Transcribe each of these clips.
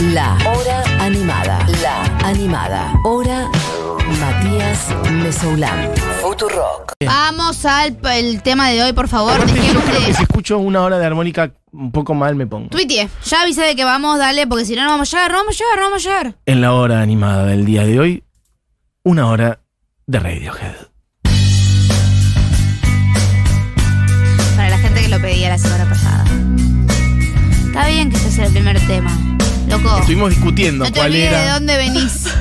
La Hora Animada. La Animada. Hora Matías Mesoulán. Futurock. Vamos al el tema de hoy, por favor. Aparte, yo Dejemos creo que si escucho una hora de armónica un poco mal me pongo. Tuitie, ya avisé de que vamos, dale, porque si no, no vamos a llegar, no vamos a llegar, no vamos a llegar. En la hora animada del día de hoy, una hora de Radiohead. Para la gente que lo pedía la semana pasada. Está bien que este sea el primer tema. Loco, Estuvimos discutiendo no te cuál olvides de era. dónde venís.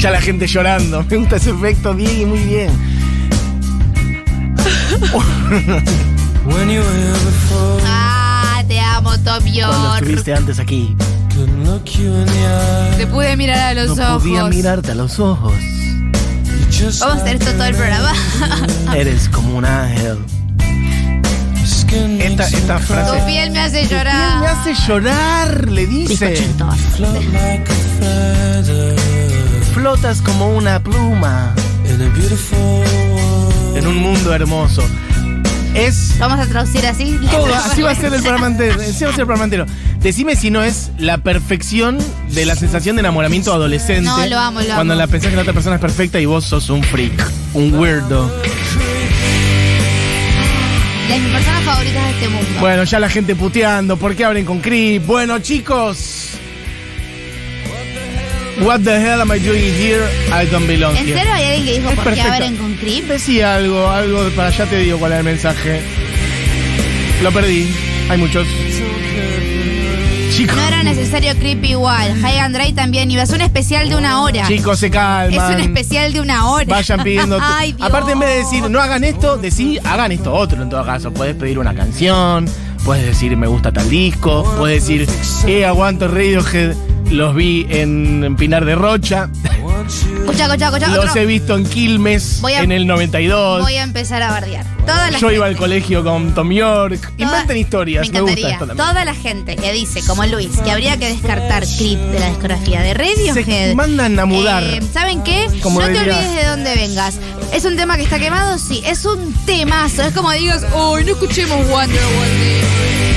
Ya la gente llorando. Me gusta ese efecto, Diego, muy bien. Ah, te amo, Top Cuando York. estuviste antes aquí. Te pude mirar a los no ojos. podía mirarte a los ojos. Vamos a hacer esto todo el programa. Eres como un ángel. Esta, esta you frase. tu piel me hace Tu piel llorar. me hace llorar, le dice. Flotas como una pluma en un mundo hermoso. Es Vamos a traducir así. todo, así va a ser el programa entero. Así va a ser el programa entero. Decime si no es la perfección de la sensación de enamoramiento adolescente. No, lo amo, lo Cuando amo. la pensás que la otra persona es perfecta y vos sos un freak, un weirdo. De mis personas favoritas de este mundo. Bueno, ya la gente puteando. ¿Por qué abren con Creep? Bueno, chicos. What the hell am I doing here? I don't belong ¿En here. serio hay alguien que dijo Es por qué abren con creep? Decía algo, algo para allá te digo cuál era el mensaje. Lo perdí. Hay muchos. Chicos. No era necesario creep igual. High and Dry también iba. Es un especial de una hora. Chicos, se es calman. un especial de una hora. Vayan pidiendo. Ay, Dios. Aparte, en vez de decir no hagan esto, decí hagan esto otro en todo caso. Puedes pedir una canción, puedes decir me gusta tal disco, puedes decir eh, aguanto Radiohead, los vi en, en Pinar de Rocha, Escucha, escucha, escucha. los otro. he visto en Quilmes a- en el 92. Voy a empezar a bardear. Toda la Yo iba al colegio con Tom York. toda- Inventen historias, me, Me gusta esto también. Toda la gente que dice, como Luis, que habría que descartar Creep de la discografía de Radiohead. Se mandan a mudar. Eh, ¿Saben qué? Como no te olvides de dónde vengas. ¿Es un tema que está quemado? Sí. Es un temazo. Es como digas, uy, no escuchemos Wonderwall de Radiohead".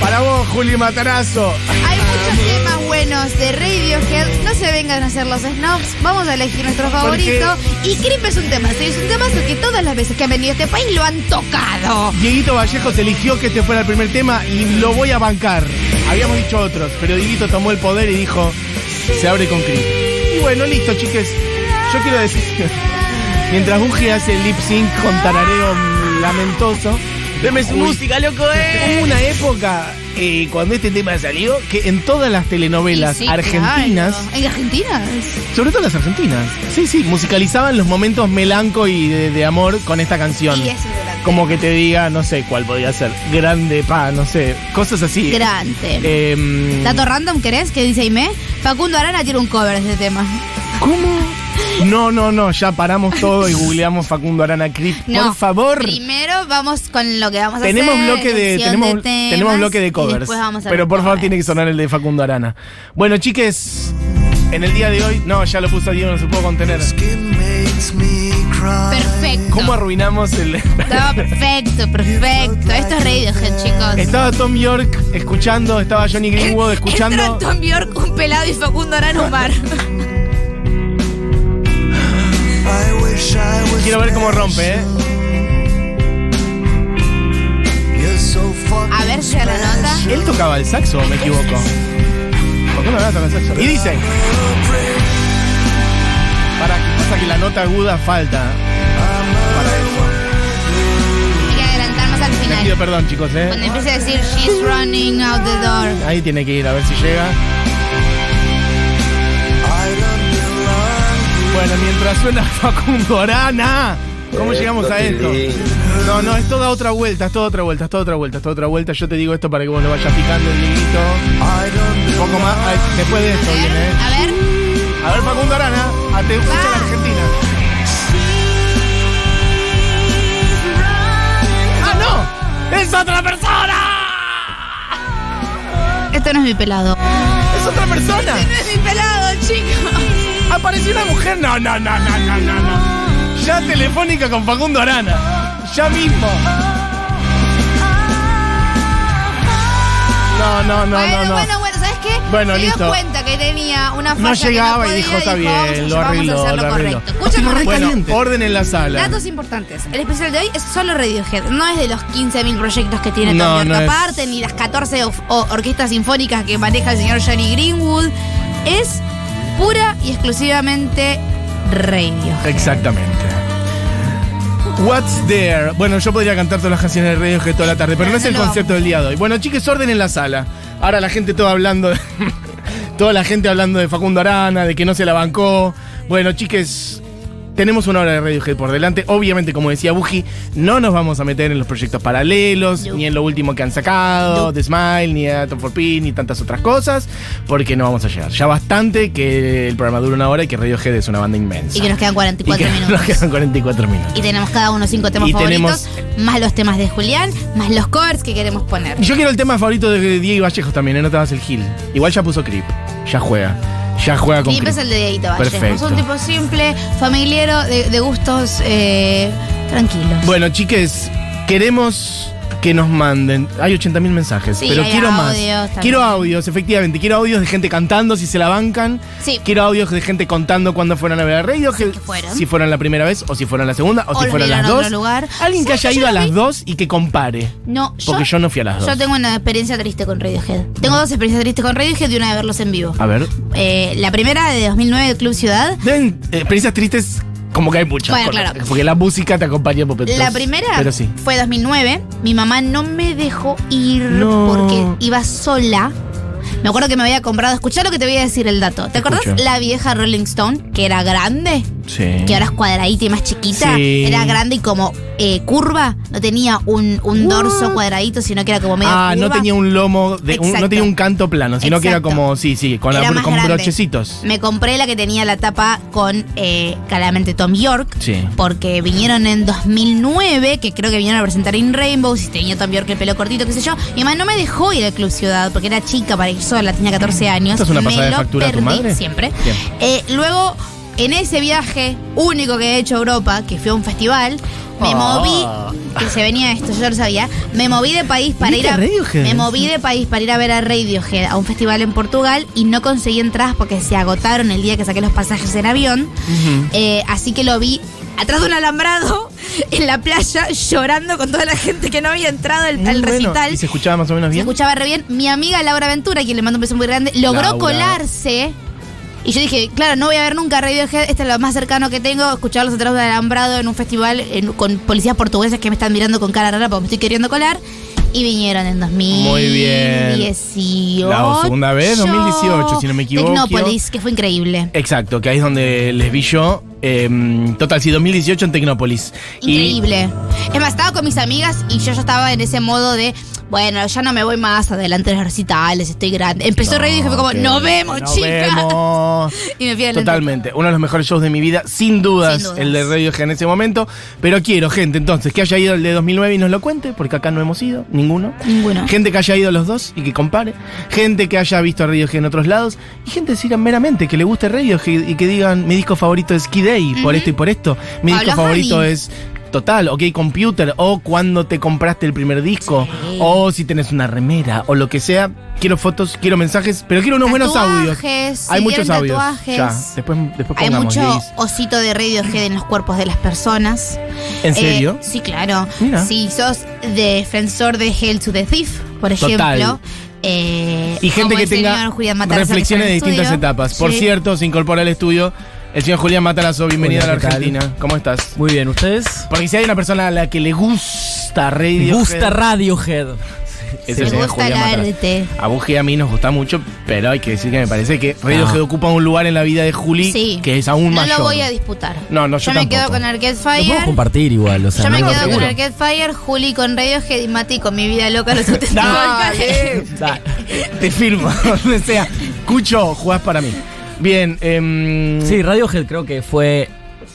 Para vos, Juli Matarazo. Hay muchos temas buenos de Radiohead. No se vengan a hacer los snobs. Vamos a elegir nuestro favorito. Y Creep es un tema. Es un temazo que todas las veces que han venido a este país lo han tocado. Dieguito Vallejos eligió que este fuera el primer tema y lo voy a bancar. Habíamos dicho otros, pero Dieguito tomó el poder y dijo, se abre con Creep. Y bueno, listo, chiques. Yo quiero decir, mientras Buji hace el lip sync con tarareo mm, lamentoso, Deme su Uy. música, loco, eh. hubo una época eh, cuando este tema salió que en todas las telenovelas Y sí, argentinas, claro. ¿En Argentina? sobre todo las argentinas, sí, sí, musicalizaban los momentos melanco y de, de amor con esta canción. Y eso es grande. Como que te diga, no sé cuál podría ser, grande pa, no sé, cosas así. Grande. Em, Dato random, ¿querés? Que dice Aime. Facundo Arana tiene un cover de ese tema. ¿Cómo? No, no, no, ya paramos todo y googleamos Facundo Arana Creep. No. Por favor. Primero vamos con lo que vamos a Tenemos hacer. bloque de, tenemos, temas, tenemos bloque de covers. después vamos a Pero por favor tiene que sonar el de Facundo Arana. Bueno, chiques, en el día de hoy. No, ya lo puso Diego, no se pudo contener. Perfecto. ¿Cómo arruinamos el.? Estaba perfecto, perfecto. Esto es Radiohead, chicos. estaba Tom York escuchando, estaba Johnny Greenwood Entra escuchando. Tom Bjork, un pelado y Facundo Arana un bar. Quiero ver cómo rompe, ¿eh? A ver si la nota. ¿Él tocaba el saxo o me equivoco? Facundo Arana toca el saxo. Y dice. Para que pasa que la nota aguda falta. Para eso. Hay que al Les pido final. perdón, chicos, ¿eh? Cuando empiece a decir She's running out the door. Ahí tiene que ir a ver si llega. Bueno, mientras suena Facundo Arana. ¿Cómo llegamos a esto? No, no, es toda otra vuelta, es toda otra vuelta, es toda otra vuelta, es toda otra vuelta. Yo te digo esto para que vos lo vayas picando el liguito. Un poco más. ay, después de esto viene, ¿eh? a ver. A ver, Facundo Arana, a te escucha la Argentina. ¡Ah, no! ¡Es otra persona! Esto no es mi pelado. ¡Es otra persona! No es mi pelado, chicos. Apareció una mujer. No, no, no, no, no, no, no. Ya telefónica con Facundo Arana. Ya mismo. No, no, no, bueno, no, no. bueno, bueno, ¿sabes qué? Bueno, se listo. dio cuenta que tenía una falla No que llegaba y dijo, está bien, vamos, lo vamos arregló, a hacerlo lo correcto. Bueno, orden en la sala. Datos importantes. El especial de hoy es solo Radiohead. No es de los 15.000 proyectos que tiene No, Tom York no es. aparte, ni las 14 of- o- orquestas sinfónicas que maneja el señor Johnny Greenwood. Es pura y exclusivamente Radiohead. Exactamente. What's there? Bueno, yo podría cantar todas las canciones de Radiohead toda la tarde, pero no es el No. concepto del día de hoy. Bueno, chicos, orden en la sala. Ahora la gente toda hablando de- toda la gente hablando de Facundo Arana, de que no se la bancó. Bueno, chiques, tenemos una hora de Radiohead por delante. Obviamente, como decía Buji, no nos vamos a meter en los proyectos paralelos, No. ni en lo último que han sacado, No. The Smile, ni Atom for Peace, ni tantas otras cosas, porque no vamos a llegar. Ya bastante que el programa dura una hora y que Radiohead es una banda inmensa. Y que nos quedan 44 Y que minutos. Nos quedan 44 minutos. Y tenemos cada uno cinco temas Y favoritos, más los temas de Julián, más los covers que queremos poner. Y yo quiero el tema favorito de Diego Vallejos también, ¿eh? no te vas el Gil. Igual ya puso Creep. Ya juega. Ya juega con Clip es el de Dieguito Valle. Perfecto. Es un tipo simple, familiero, de, de gustos eh, tranquilos. Bueno, chiques, queremos que nos manden. Hay 80.000 mensajes, Sí, pero hay quiero más. también. Quiero audios, efectivamente. Quiero audios de gente cantando si se la bancan. Sí. Quiero audios de gente contando cuándo fueron a ver a Radio. Que fueron. Si fueron la primera vez, o si fueron la segunda, o, O si fueron las dos. lugar. Alguien que ¿Sabes haya ido a las dos y que compare. No, Porque yo no fui a las dos. Yo tengo una experiencia triste con Radiohead. Tengo dos experiencias tristes con Radiohead y una de verlos en vivo. A ver. Eh, la primera de 2009 del Club Ciudad. Deben, eh, experiencias tristes, como que hay muchas. Bueno, claro. Porque la música te acompaña por La primera Pero sí. fue 2009. Mi mamá no me dejó ir No. porque iba sola. Me acuerdo que me había comprado. Escuchá lo que te voy a decir el dato. ¿Te acordás Escucho. la vieja Rolling Stone? Que era grande. Sí. Que ahora es cuadradita y más chiquita. Sí. Era grande y como eh, curva. No tenía un, un dorso cuadradito, sino que era como medio Ah, no tenía un lomo, de, un- no tenía un canto plano, sino que era como, sí, sí, con, la- con brochecitos. Me compré la que tenía la tapa con eh, claramente Tom York. Sí. Porque vinieron en 2009, que creo que vinieron a presentar In Rainbow, si tenía Tom York el pelo cortito, qué sé yo. Mi mamá no me dejó ir al Club Ciudad porque era chica para ir sola, tenía 14 años. ¿Esto es una me pasada de factura a tu madre? siempre. Eh, luego, en ese viaje único que he hecho a Europa, que fue a un festival, me Ah. moví, que se venía esto, yo lo sabía, me moví de país para ir ¿Viste a Radiohead? me moví de país para ir a ver a Radiohead a un festival en Portugal y no conseguí entradas porque se agotaron el día que saqué los pasajes en avión. Eh, así que lo vi atrás de un alambrado en la playa llorando con toda la gente que no había entrado al, Muy al bueno. recital. ¿Y se escuchaba más o menos Se bien? escuchaba re bien. Mi amiga Laura Ventura, quien le mando un beso muy grande, logró Laura. colarse. Y yo dije, claro, no voy a ver nunca Radiohead, este es lo más cercano que tengo, escucharlos atrás de un alambrado en un festival en- con policías portugueses que me están mirando con cara rara porque me estoy queriendo colar. Y vinieron en 2018. Muy bien. La segunda vez, 2018, si no me equivoco. Tecnópolis, que fue increíble. Exacto, que ahí es donde les vi yo. Eh, total, sí, 2018 en Tecnópolis. Y- Increíble. Es más, estaba con mis amigas y yo ya estaba en ese modo de, bueno, ya no me voy más adelante de los recitales, estoy grande. Empezó Radio y fue como, nos vemos, chicas. vemos. Y me fui al Totalmente, uno de los mejores shows de mi vida, sin dudas, Sin dudas. el de Radiohead en ese momento. Pero quiero, gente, entonces, que haya ido el de 2009 y nos lo cuente, porque acá no hemos ido, ninguno. Ninguno. Gente que haya ido los dos y que compare. Gente que haya visto a Radiohead en otros lados. Y gente que sigan meramente que le guste Radiohead y que digan, mi disco favorito es Kid Day, por esto y por esto. Mi Pablo disco favorito es... Total, OK Computer, o cuando te compraste el primer disco, Sí. o si tenés una remera, o lo que sea. Quiero fotos, quiero mensajes, pero quiero unos buenos audios. Hay muchos audios. tatuajes. Ya, después, después Hay pongamos, mucho osito de Radiohead en los cuerpos de las personas. ¿En serio? Eh, sí, claro. Mira. Si sos defensor de Hell to the Thief, por Total. ejemplo. eh, y gente que tenga reflexiones de distintas estudio. etapas. Por cierto, se incorpora al estudio el señor Julián Matarazo. Bienvenido Hola, a la. Argentina. ¿Cómo estás? Muy bien, ¿ustedes? Porque si hay una persona a la que le gusta Radio. Me gusta Radiohead. es Me el señor gusta Julián arte. A Buji y a mí nos gusta mucho, pero hay que decir que me parece que Radiohead No. ocupa un lugar en la vida de Juli Sí. que es aún no mayor. lo voy a disputar. No, no, yo me tampoco. quedo con Arcade Lo podemos Fire. compartir igual, o sea, Yo me no quedo con. Arcade Fire, Juli con Radiohead y Mati con mi vida loca los 70 Dale, dale. Te firmo, donde sea. Cucho, jugás para mí. Bien, em, Sí, Radiohead creo que fue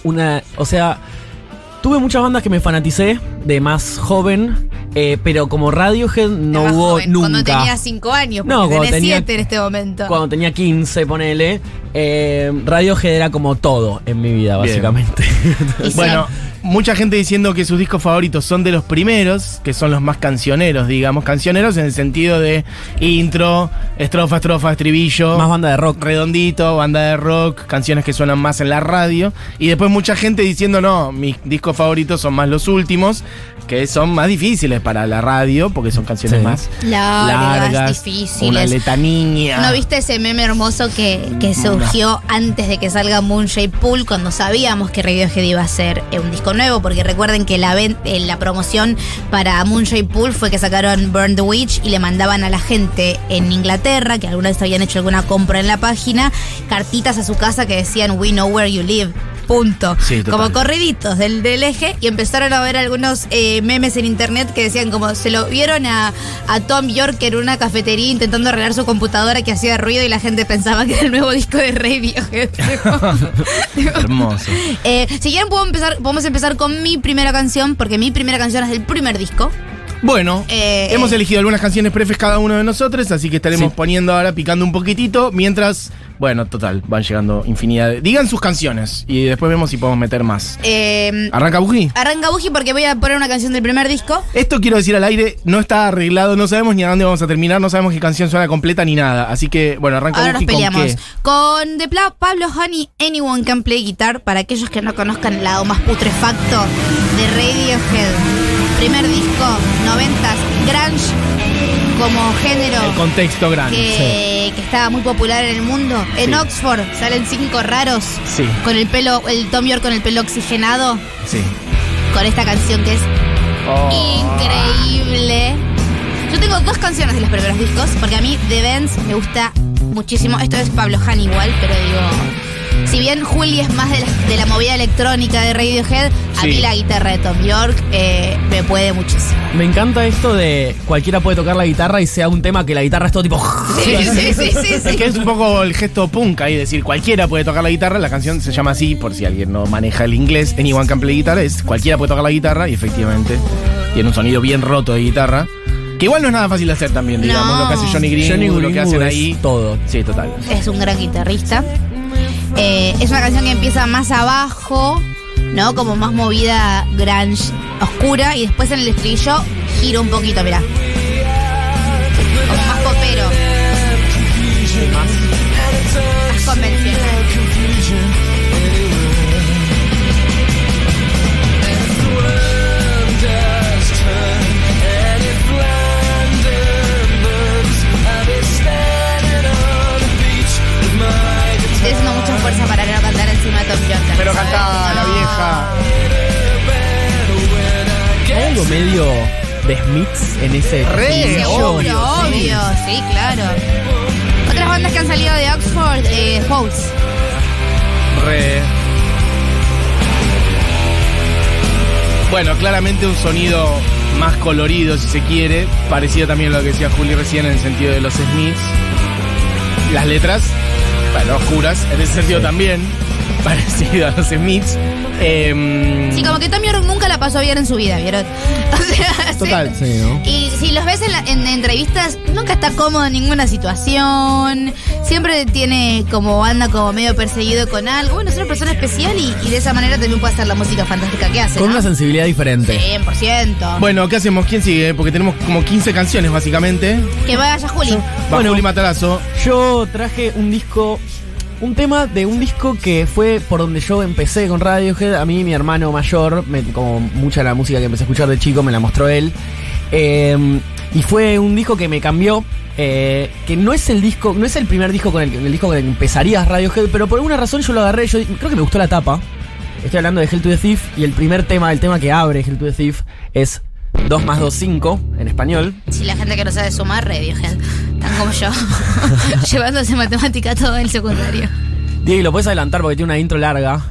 una. O sea, tuve muchas bandas que me fanaticé de más joven, eh, pero como Radiohead no hubo joven, nunca. Cuando tenía 5 años, No, porque cuando tenía- 7 en este momento. Cuando tenía 15, ponele, eh, Radiohead era como todo en mi vida, básicamente. Bueno, mucha gente diciendo que sus discos favoritos son de los primeros, que son los más cancioneros, digamos. Cancioneros en el sentido de intro, estrofa, estrofa, estribillo. Más banda de rock. redondito, banda de rock, canciones que suenan más en la radio. Y después mucha gente diciendo, no, mis discos favoritos son más los últimos, que son más difíciles para la radio, porque son canciones Sí. más Largas, largas, difíciles. una letanía. ¿No viste ese meme hermoso que, que surgió antes de que salga Moonshade Pool cuando sabíamos que Radiohead iba a hacer eh, un disco nuevo? Porque recuerden que la, eh, la promoción para Moonshade Pool fue que sacaron Burn the Witch y le mandaban a la gente en Inglaterra, que alguna vez habían hecho alguna compra en la página, cartitas a su casa que decían We know where you live. Punto. Sí, como corriditos del, del eje y empezaron a ver algunos eh, memes en internet que decían como se lo vieron a, a Tom York en una cafetería intentando arreglar su computadora que hacía ruido y la gente pensaba que era el nuevo disco de Radiohead. Hermoso. Eh, si quieren puedo empezar, podemos empezar con mi primera canción porque mi primera canción es del primer disco. Bueno, Eh, hemos elegido algunas canciones prefes cada uno de nosotros, así que estaremos Sí. poniendo ahora, picando un poquitito, mientras, bueno, total, van llegando infinidad de... Digan sus canciones y después vemos si podemos meter más. Eh, ¿Arranca Buji? arranca Buji porque voy a poner una canción del primer disco. Esto quiero decir al aire, no está arreglado, no sabemos ni a dónde vamos a terminar, no sabemos qué canción suena completa ni nada. Así que, bueno, arranca Ahora nos Buji con peleamos. qué. Con The Pla- Pablo Honey, Anyone Can Play Guitar, para aquellos que no conozcan el lado más putrefacto de Radiohead. Primer disco, noventas, grunge como género El contexto grande. que, que estaba muy popular en el mundo. En Sí. Oxford salen cinco raros Sí, con el pelo, el Tom York con el pelo oxigenado, sí. con esta canción que es Oh. increíble. Yo tengo dos canciones de los primeros discos, porque a mí The Benz me gusta muchísimo. Esto es Pablo Han igual, pero digo. Si bien Juli es más de la, de la movida electrónica de Radiohead, a Sí. mí la guitarra de Tom York eh, me puede muchísimo. Me encanta esto de cualquiera puede tocar la guitarra y sea un tema que la guitarra es todo tipo. Sí, sí, sí, sí, sí. Es que es un poco el gesto punk ahí, decir, cualquiera puede tocar la guitarra, la canción se llama así, por si alguien no maneja el inglés, Anyone Can Play Guitar, es cualquiera puede tocar la guitarra y efectivamente tiene un sonido bien roto de guitarra, que igual no es nada fácil de hacer también, digamos, No. lo que hace Johnny Greenwood, Johnny lo que hacen ahí. todo. Sí, total. Es un gran guitarrista. Eh, es una canción que empieza más abajo, ¿no? Como más movida grunge oscura y después en el estribillo gira un poquito, mirá. Como más popero. Más convencional. Fuerza para no cantar encima de Tom York. Pero cantá, la vieja. Hay algo medio de Smiths en ese. Re, obvio, obvio, sí. claro. Otras bandas que han salido de Oxford, eh, House. Re. Bueno, claramente un sonido más colorido, si se quiere. Parecido también a lo que decía Juli recién en el sentido de los Smiths. Las letras, bueno, oscuras, en ese sentido también. Parecido a los Smiths. Em, Sí, como que Tom York nunca la pasó bien en su vida, ¿vieron? O sea, Total. Sí, ¿no? Y si los ves en, la- en entrevistas, nunca está cómodo en ninguna situación. Siempre tiene como anda como medio perseguido con algo. Bueno, es una persona especial y, y de esa manera también puede hacer la música fantástica que hace. Con ¿no? una sensibilidad diferente. 100%. Bueno, ¿qué hacemos? ¿Quién sigue? Porque tenemos como 15 canciones, básicamente. Que vaya Juli. Va Bueno. Juli Matarazo. Yo traje un disco, un tema de un disco que fue por donde yo empecé con Radiohead. A mí, mi hermano mayor, me- como mucha de la música que empecé a escuchar de chico, me la mostró él. Eh, y fue un disco que me cambió. eh, que no es el disco, no es el primer disco con el, el disco con el que empezarías Radiohead, pero por alguna razón yo lo agarré. Yo creo que me gustó la tapa. Estoy hablando de Hell to the Thief y el primer tema, el tema que abre Hell to the Thief es 2 más 2, 5 en español. Si la gente que no sabe sumar, Radiohead. Tan como yo. Llevándose matemática todo el secundario. Diego, lo puedes adelantar porque tiene una intro larga.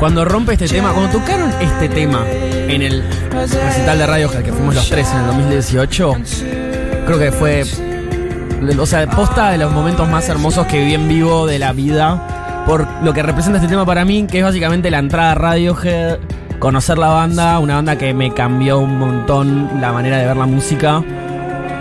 Cuando rompe este tema, cuando tocaron este tema en el recital de Radiohead que fuimos los tres en el 2018, creo que fue, o sea, posta de los momentos más hermosos que viví en vivo de la vida por lo que representa este tema para mí, que es básicamente la entrada a Radiohead conocer la banda, una banda que me cambió un montón la manera de ver la música.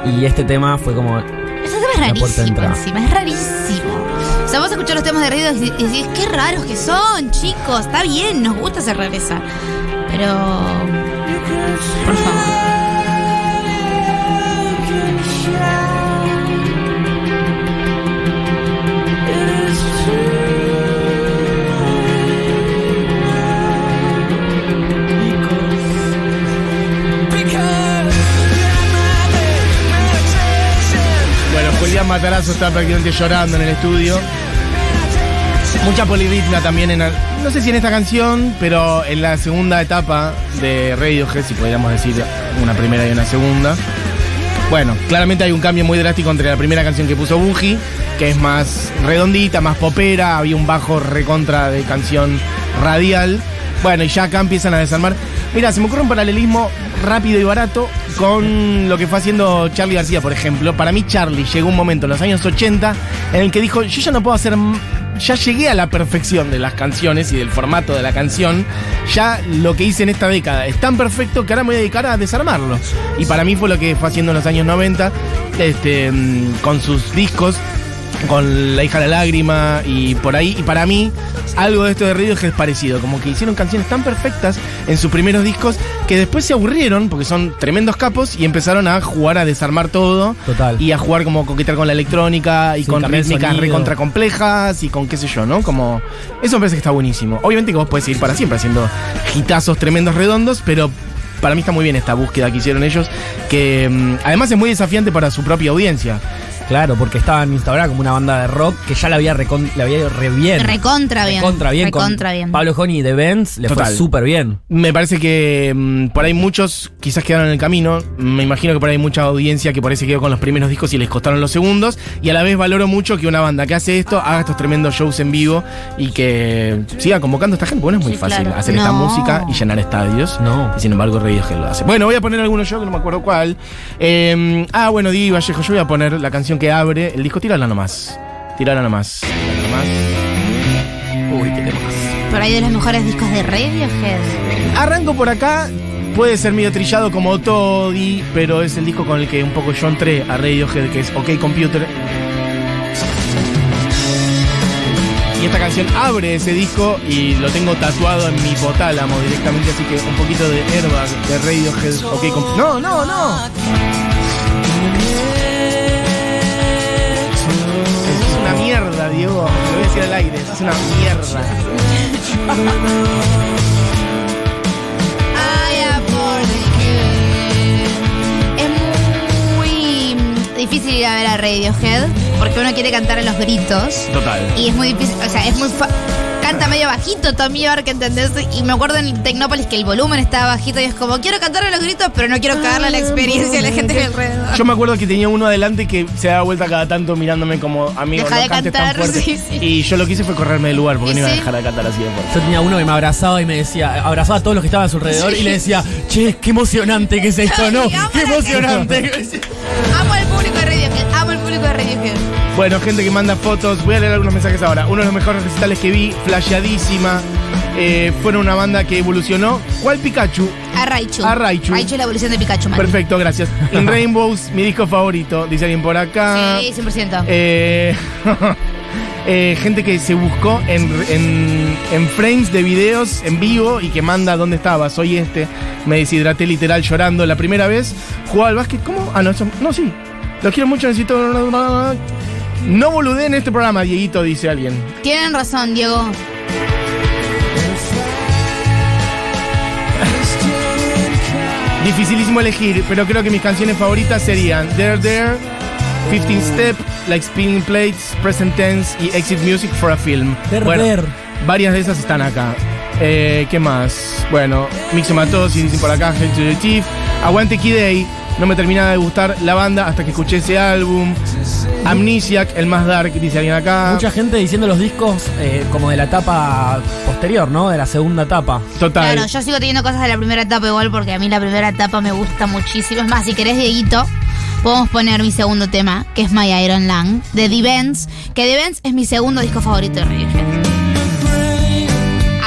Y este tema fue como. Ese tema es rarísimo encima, es rarísimo. O sea, vos escuchás los temas de radio y decís, qué raros que son, chicos. Está bien, nos gusta esa rareza. Pero. Por favor. Matarazo está prácticamente llorando en el estudio. Mucha polirritmia también en. no sé si en esta canción, pero en la segunda etapa de Radiohead, si podríamos decir una primera y una segunda. Bueno, claramente hay un cambio muy drástico entre la primera canción que puso Buji, que es más redondita, más popera, había un bajo recontra de canción radial. Bueno, y ya acá empiezan a desarmar. Mira, se me ocurre un paralelismo rápido y barato con lo que fue haciendo Charlie García, por ejemplo. Para mí, Charlie llegó un momento en los años 80 en el que dijo: Yo ya no puedo hacer. Ya llegué a la perfección de las canciones y del formato de la canción. Ya lo que hice en esta década es tan perfecto que ahora me voy a dedicar a desarmarlo. Y para mí fue lo que fue haciendo en los años 90 este, mm, con sus discos con La hija de la lágrima y por ahí. Y para mí, algo de esto de Radiohead es parecido. Como que hicieron canciones tan perfectas en sus primeros discos que después se aburrieron porque son tremendos capos y empezaron a jugar a desarmar todo. Total. Y a jugar como coquetear con la electrónica y con rítmicas recontra complejas y con qué sé yo, ¿no? Como. Eso me parece que está buenísimo. Obviamente que vos podés seguir para siempre haciendo hitazos tremendos redondos, pero. Para mí está muy bien esta búsqueda que hicieron ellos, que mm, además es muy desafiante para su propia audiencia. Claro, porque estaban instaurada como una banda de rock que ya la había, recon- la había ido re bien. Recontra bien. Recontra bien. con Recontra bien. Pablo Honey de Benz le Total. fue súper bien. Me parece que mm, por ahí muchos quizás quedaron en el camino. Me imagino que por ahí hay mucha audiencia que por ahí se quedó con los primeros discos y les costaron los segundos. Y a la vez valoro mucho que una banda que hace esto haga estos tremendos shows en vivo y que siga convocando a esta gente. Bueno, es muy Sí, fácil claro. hacer esta música y llenar estadios. No. Y sin embargo, Radiohead lo hace. Bueno, voy a poner algunos yo que no me acuerdo cuál. Eh, ah, bueno, Di Vallejo, yo voy a poner la canción que abre el disco. Tírala nomás. Tírala nomás. Tírala nomás. Uy, qué temas. Por ahí de los mejores discos de Radiohead. Arranco por acá. Puede ser medio trillado como Toddy, pero es el disco con el que un poco yo entré a Radiohead, que es OK Computer. Y esta canción abre ese disco y lo tengo tatuado en mi potálamo directamente, así que un poquito de Airbag de Radiohead, OK Computer. No, no, no. Es una mierda. Que es muy difícil ir a ver a Radiohead porque uno quiere cantar a los gritos Total. y es muy difícil, o sea, es muy fa- canta medio bajito Tommy York, ¿entendés? Y me acuerdo en Tecnópolis que el volumen estaba bajito y es como quiero cantar a los gritos, pero no quiero cagarle la experiencia a la gente de alrededor. Yo me acuerdo que tenía uno adelante que se daba vuelta cada tanto mirándome como amigo, Deja no de cantes tan cantar, fuerte. sí, sí. Y yo lo que hice fue correrme del lugar porque ¿Y no iba a dejar de cantar así de fuerte. Yo tenía uno que me abrazaba y me decía, abrazaba a todos los que estaban a su alrededor y le decía, che, qué emocionante que es esto, ¿no? Qué emocionante. Amo al Bueno, gente que manda fotos, voy a leer algunos mensajes ahora. Uno de los mejores recitales que vi, flasheadísima. Eh, fueron una banda que evolucionó. ¿Cuál Pikachu? A Raichu. A Raichu. Raichu es la evolución de Pikachu, Mati. Perfecto, gracias. In Rainbows, mi disco favorito, dice alguien por acá. Sí, 100%. Eh, eh, gente que se buscó en, en- en frames de videos en vivo y que manda dónde estaba. Soy este. Me deshidraté literal llorando la primera vez. Jugaba al básquet. ¿Cómo? Ah, no, eso- no, sí. Los quiero mucho, necesito. No boludé en este programa, Dieguito, dice alguien. Tienen razón, Diego. Dificilísimo elegir, pero creo que mis canciones favoritas serían There There, 15 Step, Like Spinning Plates, Present Tense y Exit Music for a Film. There bueno, There. varias de esas están acá. Eh, ¿Qué más? Bueno, Mixomatosis, dicen por acá, Hell to the Chief. Aguante Key Day. No me terminaba de gustar la banda hasta que escuché ese álbum. Amnesiac, el más dark, dice alguien acá. Mucha gente diciendo los discos eh, como de la etapa posterior, ¿no? De la segunda etapa. Total. Claro, yo sigo teniendo cosas de la primera etapa igual porque a mí la primera etapa me gusta muchísimo. Es más, si querés, Dieguito, podemos poner mi segundo tema, que es My Iron Lung, de The Vents, que The Vents es mi segundo disco favorito de Radiohead.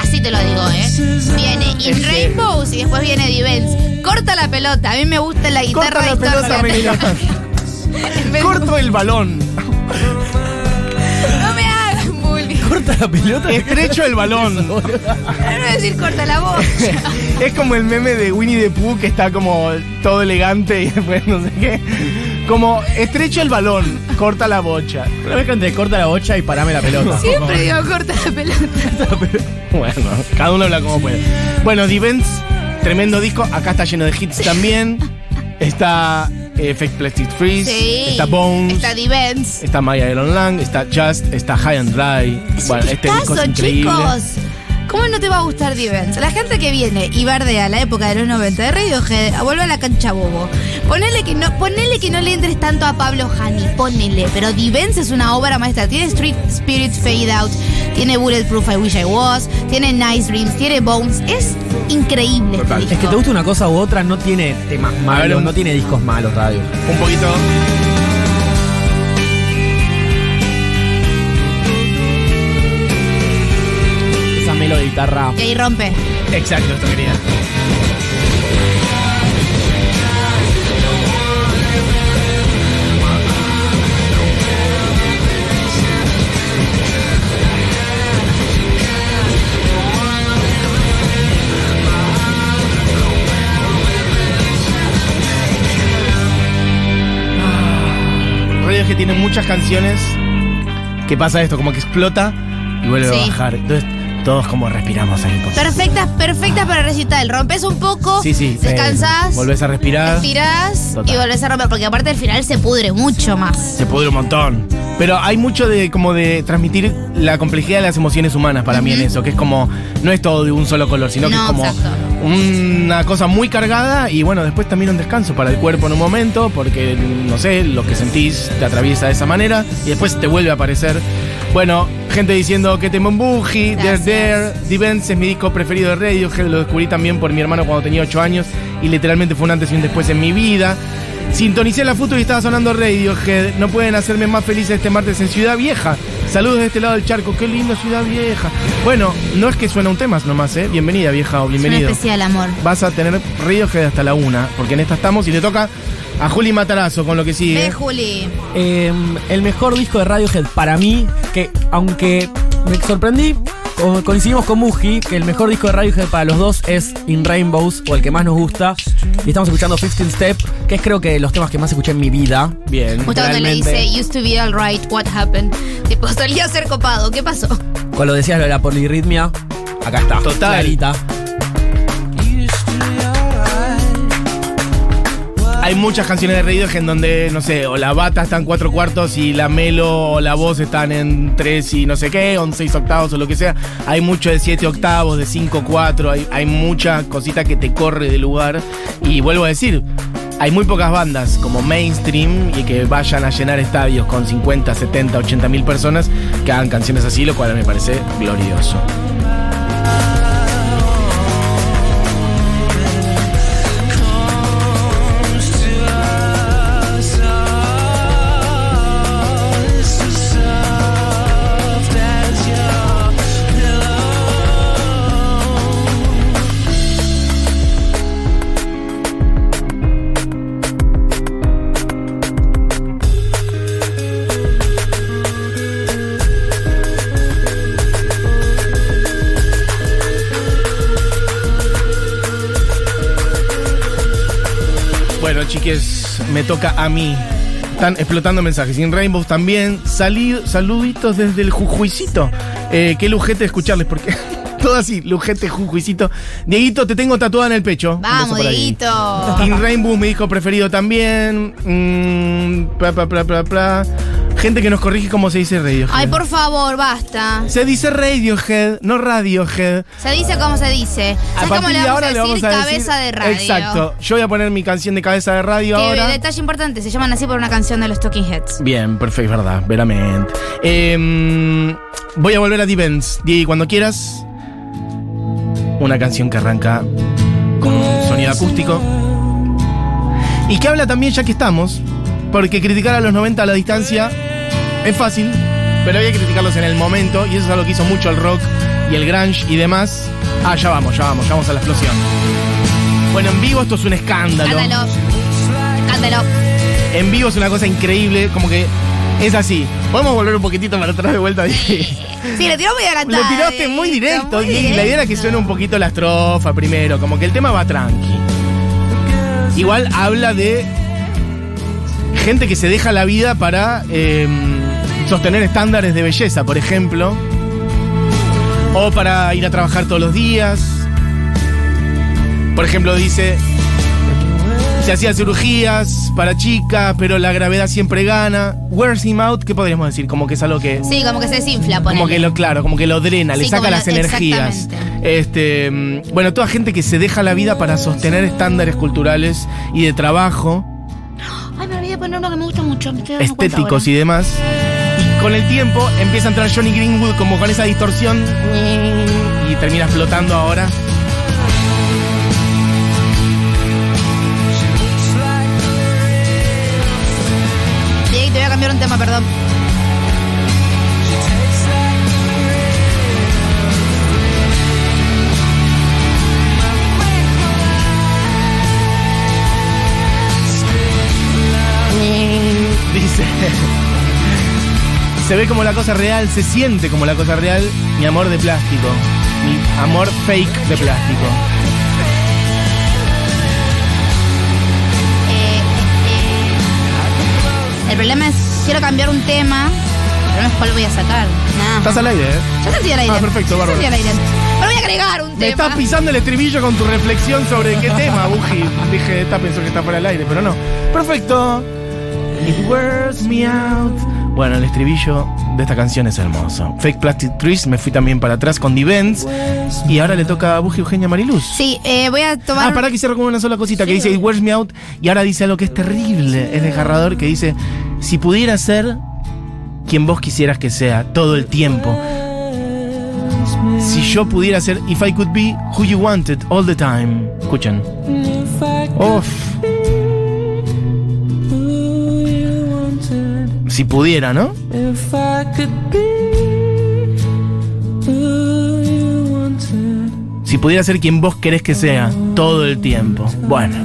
Así te lo digo, ¿eh? Viene In Rainbows y después viene Divens. Corta la pelota. A mí me gusta la guitarra Corta la pelota, Corto el balón. No me hagas bullying. Corta la pelota. Estrecho el balón. No voy a decir corta la voz. Es como el meme de Winnie the Pooh que está como todo elegante y después no sé qué. Como estrecho el balón, corta la bocha. Una vez que entre corta la bocha y parame la pelota. Siempre digo corta la pelota. Bueno, cada uno habla como puede. Bueno, The Events, tremendo disco. Acá está lleno de hits también. Está eh, Fake Plastic Freeze. Sí. Está Bones. Está Divens. Está Maya Iron Lang. Está Just. Está High and Dry. Es bueno, un este disco es increíble. chicos. ¿Cómo no te va a gustar Divens? La gente que viene y bardea la época de los 90 de Radiohead, vuelve a la cancha bobo. Ponele que no, ponele que no le entres tanto a Pablo Hani, ponele. Pero Divens es una obra maestra. Tiene Street Spirit Fade Out, tiene Bulletproof I Wish I Was, tiene Nice Dreams, tiene Bones. Es increíble este disco. Es que te gusta una cosa u otra, no tiene temas malos, no tiene discos malos, radio. Un poquito. Guitarra. Y ahí rompe. Exacto, esto quería. Radiohead tiene muchas canciones que pasa esto, como que explota y vuelve Sí. a bajar. Entonces, todos como respiramos ahí. Perfectas, perfectas para recital. Rompes un poco, Sí, sí. descansás, volvés a respirar. respirás Total. y volvés a romper. Porque aparte al final se pudre mucho más. Se pudre un montón. Pero hay mucho de como de transmitir la complejidad de las emociones humanas para mí en eso, que es como, no es todo de un solo color, sino que es como exacto. una cosa muy cargada y bueno, después también un descanso para el cuerpo en un momento, porque no sé, lo que sentís te atraviesa de esa manera y después te vuelve a aparecer. Bueno, gente diciendo que te Boogie, There Gracias. There, The Vents es mi disco preferido de Radiohead, lo descubrí también por mi hermano cuando tenía 8 años y literalmente fue un antes y un después en mi vida. Sintonicé la foto y estaba sonando Radiohead. No pueden hacerme más feliz este martes en Ciudad Vieja. Saludos de este lado del charco. Qué lindo Ciudad Vieja. Bueno, no es que suena un tema nomás, ¿eh? Bienvenida, vieja, o Es bienvenido. especial amor. Vas a tener Radiohead hasta la una, porque en esta estamos y le toca a Juli Matarazo con lo que sigue. Ve, Juli. Eh, el mejor disco de Radiohead para mí, que aunque me sorprendí, co- coincidimos con Muji, que el mejor disco de Radiohead para los dos es In Rainbows, o el que más nos gusta. Y estamos escuchando 15 Step, que es creo que los temas que más escuché en mi vida. Bien. Justo cuando le dice, used to be alright, what happened? Tipo, solía ser copado, ¿qué pasó? Cuando decías lo de la polirritmia, acá está. Total. Clarita. Hay muchas canciones de Radiohead en donde, no sé, o la bata está en cuatro cuartos y la melo o la voz están en tres y no sé qué, o en seis octavos o lo que sea. Hay mucho de siete octavos, de cinco, cuatro, hay, hay mucha cosita que te corre de lugar. Y vuelvo a decir, hay muy pocas bandas como mainstream y que vayan a llenar estadios con 50, 70, 80 mil personas que hagan canciones así, lo cual me parece glorioso. Chiques, me toca a mí. Están explotando mensajes. Sin Rainbows también. Salid, saluditos desde el Jujuicito. Eh, qué lujete escucharles, porque todo así, lujete, Jujuicito. Dieguito, te tengo tatuada en el pecho. Vamos. Dieguito. In Rainbow, mi disco preferido también. Mm, pla, pla, pla. Gente que nos corrige cómo se dice Radiohead. Ay, por favor, basta. Se dice Radiohead, no Radiohead. Se dice como se dice. ¿Sabes cómo le de vamos ahora a le decir? vamos a decir. cabeza de radio. Exacto. Yo voy a poner mi canción de cabeza de radio Que ahora. detalle importante, se llaman así por una canción de los Talking Heads. Bien, perfecto, verdad, veramente. Em, voy a volver a Divens. Diego, cuando quieras. Una canción que arranca con un sonido acústico. Y que habla también, ya que estamos, porque criticar a los 90 a la distancia es fácil, pero hay que criticarlos en el momento, y eso es algo que hizo mucho el rock y el grunge y demás. Ah, ya vamos, ya vamos, ya vamos a la explosión. Bueno, en vivo esto es un escándalo. Cántalo. Cántalo. En vivo es una cosa increíble, como que es así. Podemos volver un poquitito para atrás de vuelta. Sí, le tiró muy adelantado. Lo tiraste muy directo. muy y la idea era que directo. suene un poquito la estrofa primero, como que el tema va tranqui. Igual habla de gente que se deja la vida para eh, sostener estándares de belleza, por ejemplo. O para ir a trabajar todos los días. Por ejemplo, dice, se hacían cirugías para chicas, pero la gravedad siempre gana. Wears him out, ¿qué podríamos decir? Como que es algo que... Sí, como que se desinfla, Como ponele. que lo, claro, como que lo drena, le saca como las lo- energías. Este, mm, bueno, toda gente que se deja la vida para sostener estándares culturales y de trabajo, Ay, me olvidé poner uno que me gusta mucho. me estéticos y demás. Con el tiempo empieza a entrar Johnny Greenwood como con esa distorsión y termina explotando ahora. Diego, te voy a cambiar un tema, perdón. Se ve como la cosa real, se siente como la cosa real, mi amor de plástico. Mi amor fake de plástico. Eh, eh, el problema es, quiero cambiar un tema. El problema es cuál voy a sacar. Nada. Estás al aire, ¿eh? Ya sentí el aire. Ah, perfecto, bárbaro. sentí el aire. Pero voy a agregar un Me tema. estás pisando el estribillo con tu reflexión sobre qué tema, Buji. Dije, esta pensó que está fuera del aire, pero no. Perfecto. It wears me out. Bueno, el estribillo de esta canción es hermoso. Fake Plastic Trees, me fui también para atrás con Divens. Y ahora le toca a Buji Eugenia Mariluz. Sí, eh, voy a tomar. Ah, para que cierre con una sola cosita que dice It wears me out. Y ahora dice algo que es terrible, es desgarrador, que dice: Si pudiera ser quien vos quisieras que sea todo el tiempo. Si yo pudiera ser, if I could be who you wanted all the time. Escuchen. Uf. Si pudiera, ¿no? Si pudiera ser quien vos querés que sea todo el tiempo. Bueno,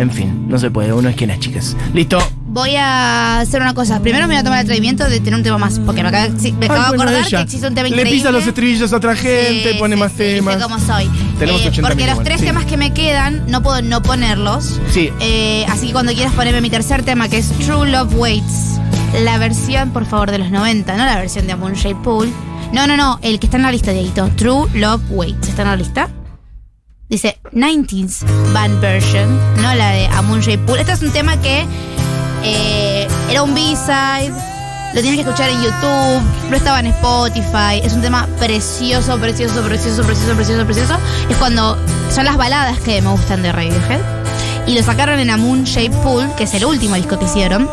en fin, no se puede. Uno es quien es, chicas. Listo. Voy a hacer una cosa. Primero me voy a tomar el atrevimiento de tener un tema más. Porque me acabo, sí, me acabo Ay, de acordar ella. que existe un tema Le increíble. pisa los estribillos a otra gente, Sí, pone sí, más sí, temas. Sé cómo soy. Tenemos Eh, 80 porque mil los tres temas que me quedan no puedo no ponerlos. Sí. Eh, así que cuando quieras ponerme mi tercer tema, que es True Love Waits, la versión, por favor, de los 90, no la versión de Moon Shape Pool. No, no, no, el que está en la lista, Dieguito. True Love Waits. ¿Está en la lista? Dice 90s Band Version, no la de Amun J. Pool. Este es un tema que eh, era un B-side, lo tienes que escuchar en YouTube, no estaba en Spotify. Es un tema precioso, precioso, precioso, precioso, precioso, precioso. Es cuando son las baladas que me gustan de Radiohead. Y lo sacaron en Amun Shape Pool, que es el último disco que hicieron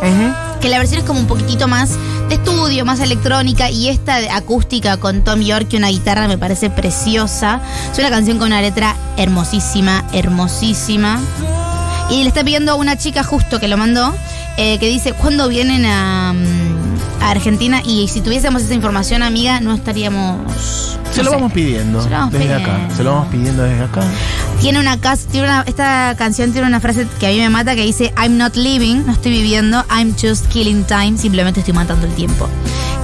que la versión es como un poquitito más de estudio, más electrónica, y esta de acústica con Tom York y una guitarra me parece preciosa. Es una canción con una letra hermosísima, hermosísima. Y le está pidiendo a una chica justo que lo mandó, eh, que dice, ¿cuándo vienen a, mm, a Argentina? Y si tuviésemos esa información, amiga, no estaríamos... Se no lo sé. vamos pidiendo Se lo vamos desde pidiendo. acá. Se lo vamos pidiendo desde acá. Tiene una, tiene esta canción tiene una frase que a mí me mata que dice I'm not living, no estoy viviendo, I'm just killing time, simplemente estoy matando el tiempo.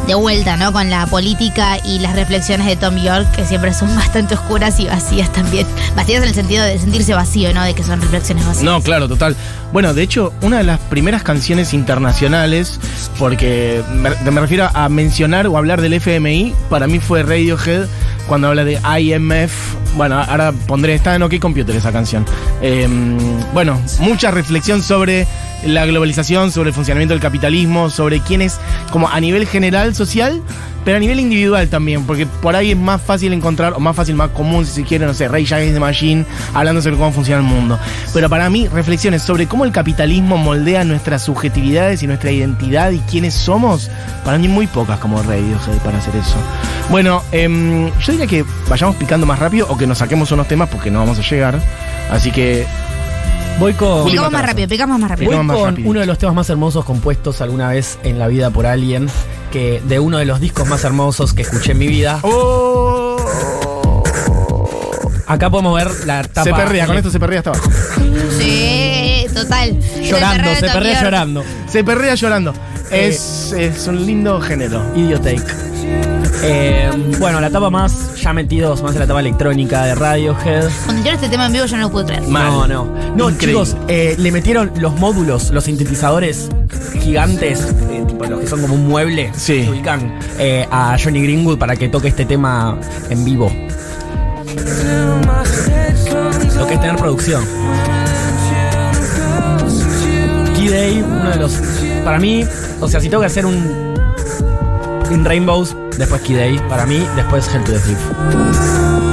De vuelta, ¿no? Con la política y las reflexiones de Tom York, que siempre son bastante oscuras y vacías también. Vacías en el sentido de sentirse vacío, ¿no? De que son reflexiones vacías. No, claro, total. Bueno, de hecho, una de las primeras canciones internacionales, porque me refiero a mencionar o hablar del FMI, para mí fue Radiohead cuando habla de IMF. Bueno, ahora pondré, está en OK Computer esa canción. Eh, bueno, mucha reflexión sobre la globalización, sobre el funcionamiento del capitalismo, sobre quién es, como a nivel general social, pero a nivel individual también, porque por ahí es más fácil encontrar, o más fácil, más común, si se quiere, no sé, Ray Against the Machine, hablando sobre cómo funciona el mundo. Pero para mí, reflexiones sobre cómo el capitalismo moldea nuestras subjetividades y nuestra identidad y quiénes somos, para mí muy pocas como Radiohead para hacer eso. Bueno, em, yo diría que vayamos picando más rápido o que nos saquemos unos temas porque no vamos a llegar. Así que Voy con. Picamos más rápido, picamos más rápido. Voy Picamos más con uno de los temas más hermosos compuestos alguna vez en la vida por alguien, que de uno de los discos más hermosos que escuché en mi vida. ¡Oh! Acá podemos ver la tapa. Se perrea, con esto se perrea hasta abajo. Sí, total. Llorando, se York. llorando. Se perrea llorando. Es, es un lindo género. Idiotake. Eh, bueno, la tapa más, ya metidos más en la tapa electrónica de Radiohead. Cuando yo este tema en vivo yo no lo pude creer. Mal. No, no. No, Increíble. chicos, eh, le metieron los módulos, los sintetizadores gigantes, eh, tipo los que son como un mueble, Sí. se ubican eh, a Johnny Greenwood para que toque este tema en vivo. Lo que es tener producción. Key Day, uno de los. Para mí, o sea, si tengo que hacer un. In Rainbows, después Key Day. Para mí, después Hell to the Thief.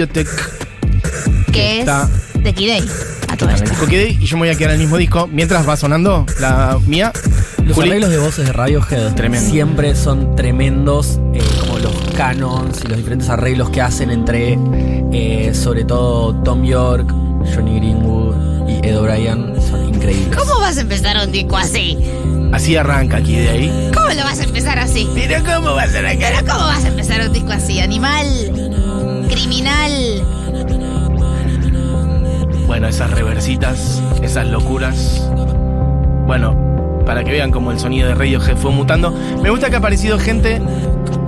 Idiotech. Que Está- es de. A todo esto. disco dé, y yo me voy a quedar en el mismo disco. Mientras va sonando la mía. Los Juli. arreglos de voces de Radiohead Tremendo. siempre son tremendos, eh, como los canons y los diferentes arreglos que hacen entre, eh, sobre todo, Tom York, Johnny Greenwood y Ed O'Brien, son increíbles. ¿Cómo vas a empezar un disco así? Así arranca aquí de ahí. ¿Cómo lo vas a empezar así? Pero ¿cómo va a? Pero ¿cómo vas a empezar un disco así? Animal, criminal. Bueno, esas reversitas, esas locuras. Bueno, para que vean cómo el sonido de Radiohead fue mutando. Me gusta que ha aparecido gente.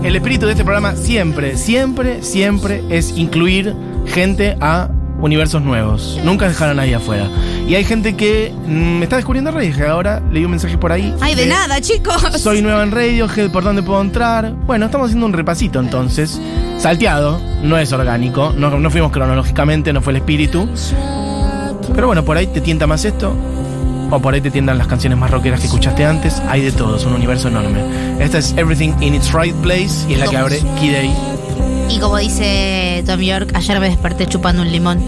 El espíritu de este programa siempre, siempre, siempre es incluir gente a universos nuevos. Nunca dejar a nadie afuera. Y hay gente que mm, me está descubriendo Radiohead. Ahora leí un mensaje por ahí. Ay, de nada, chicos. Soy nueva en Radiohead, ¿por dónde puedo entrar? Bueno, estamos haciendo un repasito entonces. Salteado, no es orgánico, no, no fuimos cronológicamente, no fue el espíritu. Pero bueno, por ahí te tienta más esto, o por ahí te tientan las canciones más rockeras que escuchaste antes. Hay de todo, es un universo enorme. Esta es Everything in its Right Place y es la que abre Key Day. Y como dice Tom York, ayer me desperté chupando un limón.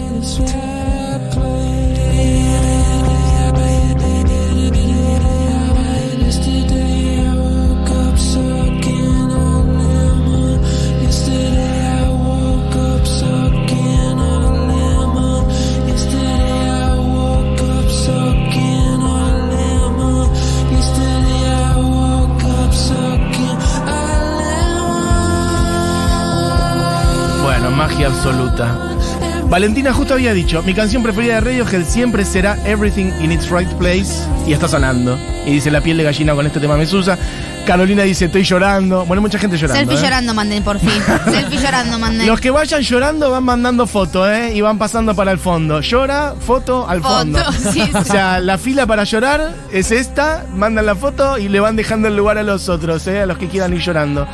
Valentina justo había dicho, mi canción preferida de Radiohead siempre será Everything in its Right Place y está sonando. Y dice la piel de gallina con este tema me susa. Carolina dice estoy llorando. Bueno, mucha gente llorando. Selfie ¿eh? llorando manden, por fin. Selfie llorando manden. Los que vayan llorando van mandando fotos, ¿eh? Y van pasando para el fondo. Llora, foto al Foto, fondo. sí, sí. O sea, la fila para llorar es esta, mandan la foto y le van dejando el lugar a los otros, ¿eh? A los que quieran ir llorando.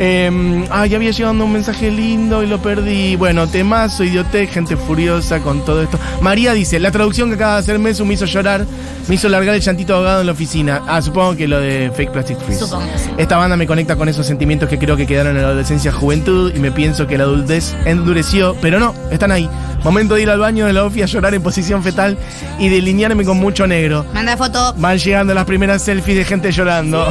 Eh, ay, había llegado un mensaje lindo y lo perdí. Bueno, temazo, idiote, gente furiosa con todo esto. María dice, la traducción que acaba de hacer Mesu me hizo llorar, me hizo largar el llantito ahogado en la oficina. Ah, supongo que lo de Fake Plastic Freeze. Supongo sí. Esta banda me conecta con esos sentimientos que creo que quedaron en la adolescencia juventud y me pienso que la adultez endureció, pero no, están ahí. Momento de ir al baño de la OFI a llorar en posición fetal y delinearme con mucho negro. Manda foto. Van llegando las primeras selfies de gente llorando.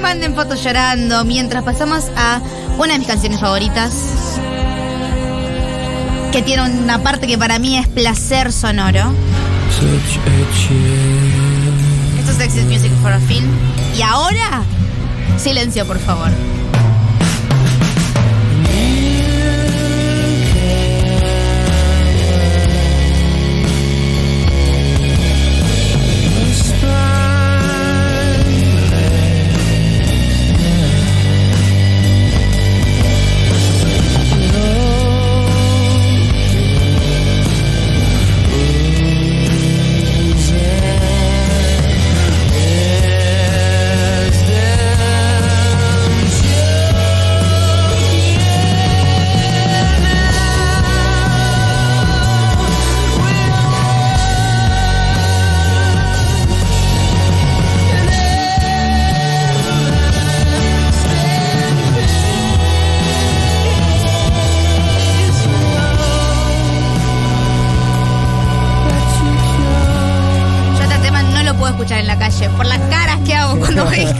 Manden fotos llorando mientras pasamos a una de mis canciones favoritas. Que tiene una parte que para mí es placer sonoro. Esto es Exit Music for a Film. Y ahora, silencio, por favor.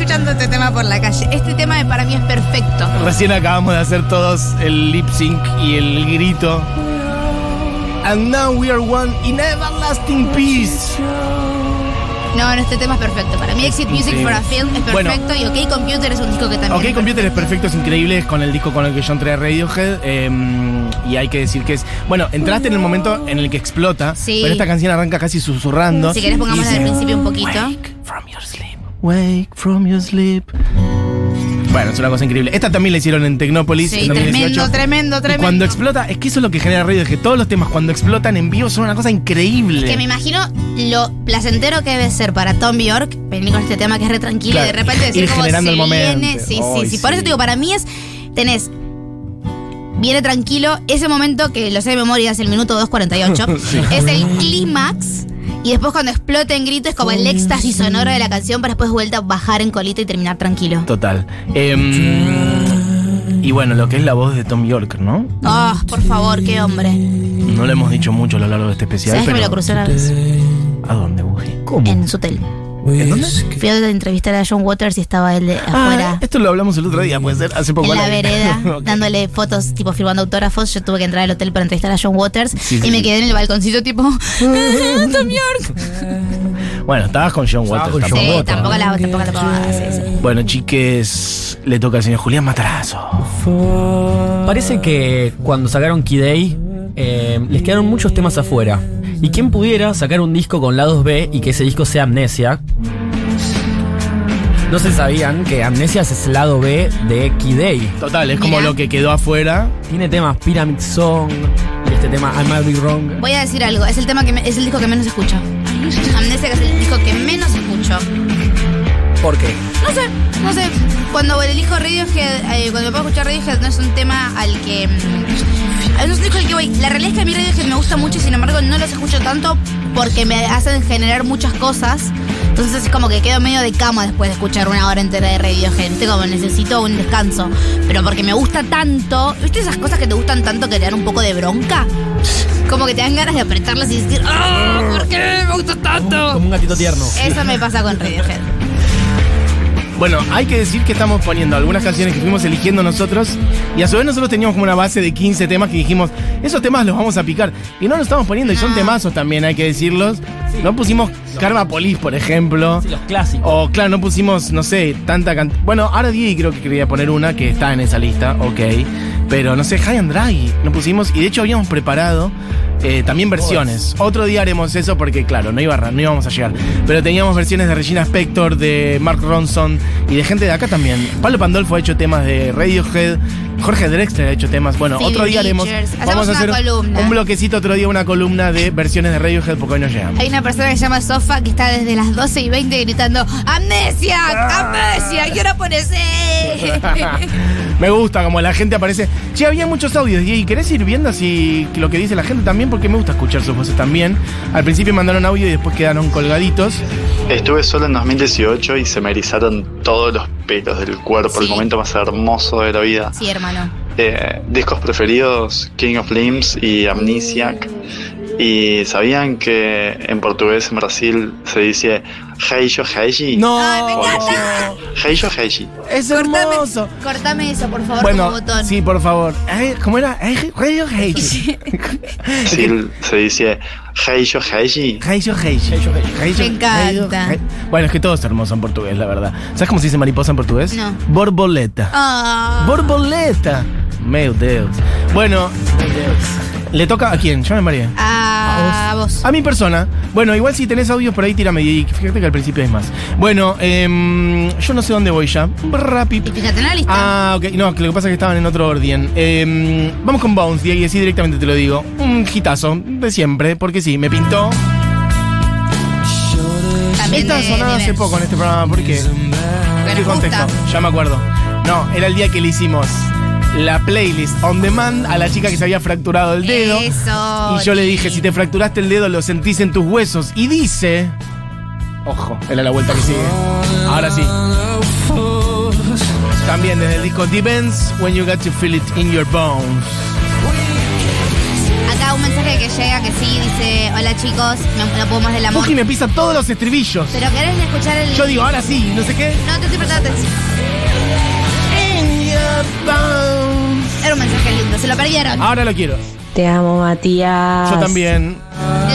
Escuchando este tema por la calle. Este tema para mí es perfecto. Recién acabamos de hacer todos el lip sync y el grito. And now we are one in everlasting peace. No, no, este tema es perfecto. Para mí Exit Music increíble. for a Film es Bueno. perfecto y OK Computer es un disco que también Ok, es Computer es perfecto, es increíble, es con el disco con el que yo entré a Radiohead. eh, y hay que decir que es. Bueno, entraste en el momento en el que explota, Sí. pero esta canción arranca casi susurrando. Si querés pongámosla Y al principio un poquito. Wake. Wake from your sleep. Bueno, es una cosa increíble. Esta también la hicieron en Tecnópolis. Sí, en 2018. tremendo, tremendo, Y tremendo. cuando explota, es que eso es lo que genera Radiohead, que todos los temas cuando explotan en vivo son una cosa increíble. Que me imagino lo placentero que debe ser para Tom York venir con este tema que es re tranquilo Claro, y de repente decir ir como generando se el momento. viene. Sí, sí, sí. Por eso te digo, para mí es. Tenés. Viene tranquilo, ese momento que lo sé de memoria es el minuto 2.48. Es el clímax. Y después cuando explota en grito es como el éxtasis sonoro de la canción para después vuelta a bajar en colita y terminar tranquilo. Total. Em, y bueno, lo que es la voz de Tom York, ¿no? Ah, por favor, qué hombre. No lo hemos dicho mucho a lo largo de este especial. ¿Sabes que me lo crucé una vez? ¿A dónde, Buji? ¿Cómo? En su hotel. ¿En dónde? Fui a entrevistar a John Waters y estaba él de afuera. Ah, esto lo hablamos el otro día, puede ser, hace poco. en la vereda, Ok. dándole fotos, tipo firmando autógrafos. Yo tuve que entrar al hotel para entrevistar a John Waters Sí, y sí, me sí. quedé en el balconcito, tipo, "Ah, Tom York. Bueno, estabas con John Waters. con tampoco. Sí, Waters. tampoco la, tampoco la sí. Bueno, chiques, le toca al señor Julián Matarazo. Parece que cuando sacaron Key Day eh, les quedaron muchos temas afuera. Y quién pudiera sacar un disco con lados B y que ese disco sea Amnesia. No se sabían que Amnesia es el lado B de Key Day. Total, es como lo que quedó afuera. Tiene temas Pyramid Song y este tema I Might Be Wrong. Voy a decir algo, es el tema que me- es el disco que menos escucho. Amnesia que es el disco que menos escucho. ¿Por qué? No sé, no sé. Cuando elijo Radiohead, eh, cuando me puedo escuchar Radiohead, no es un tema al que. mm, No es un disco al que voy. La realidad es que a mí Radiohead me gusta mucho y sin embargo no los escucho tanto porque me hacen generar muchas cosas. Entonces es como que quedo medio de cama después de escuchar una hora entera de Radiohead. ¿Viste? Como necesito un descanso. Pero porque me gusta tanto. ¿Viste esas cosas que te gustan tanto que te dan un poco de bronca? Como que te dan ganas de apretarlas y decir, ¡Ah! ¿Por qué me gusta tanto? Como un gatito tierno. Eso me pasa con Radiohead. Bueno, hay que decir que estamos poniendo algunas canciones que fuimos eligiendo nosotros y a su vez nosotros teníamos como una base de 15 temas que dijimos, esos temas los vamos a picar. Y no los estamos poniendo y son No. temazos también, hay que decirlos. No pusimos Karma Police, por ejemplo. Sí, los clásicos. O claro, no pusimos, no sé, tanta cantidad. Bueno, ahora Diego creo que quería poner una que está en esa lista, ok. Pero no sé, High and Dry no pusimos. Y de hecho habíamos preparado eh, también versiones. Otro día haremos eso porque, claro, no, iba, a- no íbamos a llegar. Pero teníamos versiones de Regina Spector, de Mark Ronson y de gente de acá también. Pablo Pandolfo ha hecho temas de Radiohead. Jorge Drexler ha hecho temas. Bueno, Phoebe otro día haremos. Hacemos Vamos a una hacer columna. un bloquecito otro día, una columna de versiones de Radiohead porque hoy no llegamos. Hay una persona que se llama Que está desde las 12 y 20 gritando ¡Amnesia! ¡Amnesia! ¿Qué hora pones? Me gusta como la gente aparece. Che, había muchos audios. Y ¿querés ir viendo así lo que dice la gente también? Porque me gusta escuchar sus voces también. Al principio mandaron audio y después quedaron colgaditos. Estuve solo en 2018 y se me erizaron todos los pelos del cuerpo, el Sí. momento más hermoso de la vida. Sí, hermano. Eh, discos preferidos, King of Limbs y Amnesiac. ¿Y sabían que en portugués en Brasil se dice Heijo Heiji? No, Ay, me encanta. Heijo Heiji. es Cortame, hermoso. cortame eso, por favor, Bueno, como botón. sí, por favor. Ay, ¿Cómo era? Heijo Heiji. Sí, se dice Heijo Heiji. Heijo Heiji. Me encanta. Bueno, es que todo es hermoso en portugués, la verdad. ¿Sabes cómo se dice mariposa en portugués? No. Borboleta. Ah. Borboleta. Meu Deus. Bueno, ¿le toca a quién? Yo me mareé. A vos. A mi persona. Bueno, igual si tenés audios por ahí, tírame. Y fíjate que al principio hay más. Bueno, em, yo no sé dónde voy ya. Rapi. Y fíjate en la lista. Ah, ok. No, lo que pasa es que estaban en otro orden. Em, vamos con Bounce, y así directamente te lo digo. Un hitazo de siempre, porque sí, me pintó. También Esta sonaba hace poco en este programa, ¿por qué? ¿Qué contexto? Ya me acuerdo. No, era el día que le hicimos la playlist on demand a la chica que se había fracturado el dedo. Eso. Y yo le dije, si te fracturaste el dedo, lo sentís en tus huesos. Y dice... Ojo, era la vuelta que sigue. Ahora sí. También desde el disco Depends When You Got to Feel It in Your Bones. Acá un mensaje que llega que sí, dice, hola chicos, me- no puedo más del amor. Fuji me pisa todos los estribillos. Pero querés escuchar el... Yo digo, ahora sí, no sé qué. No te estoy prestando atención. In your bones. Era un mensaje lindo, se lo perdieron. Ahora lo quiero. Te amo, Matías. Yo también.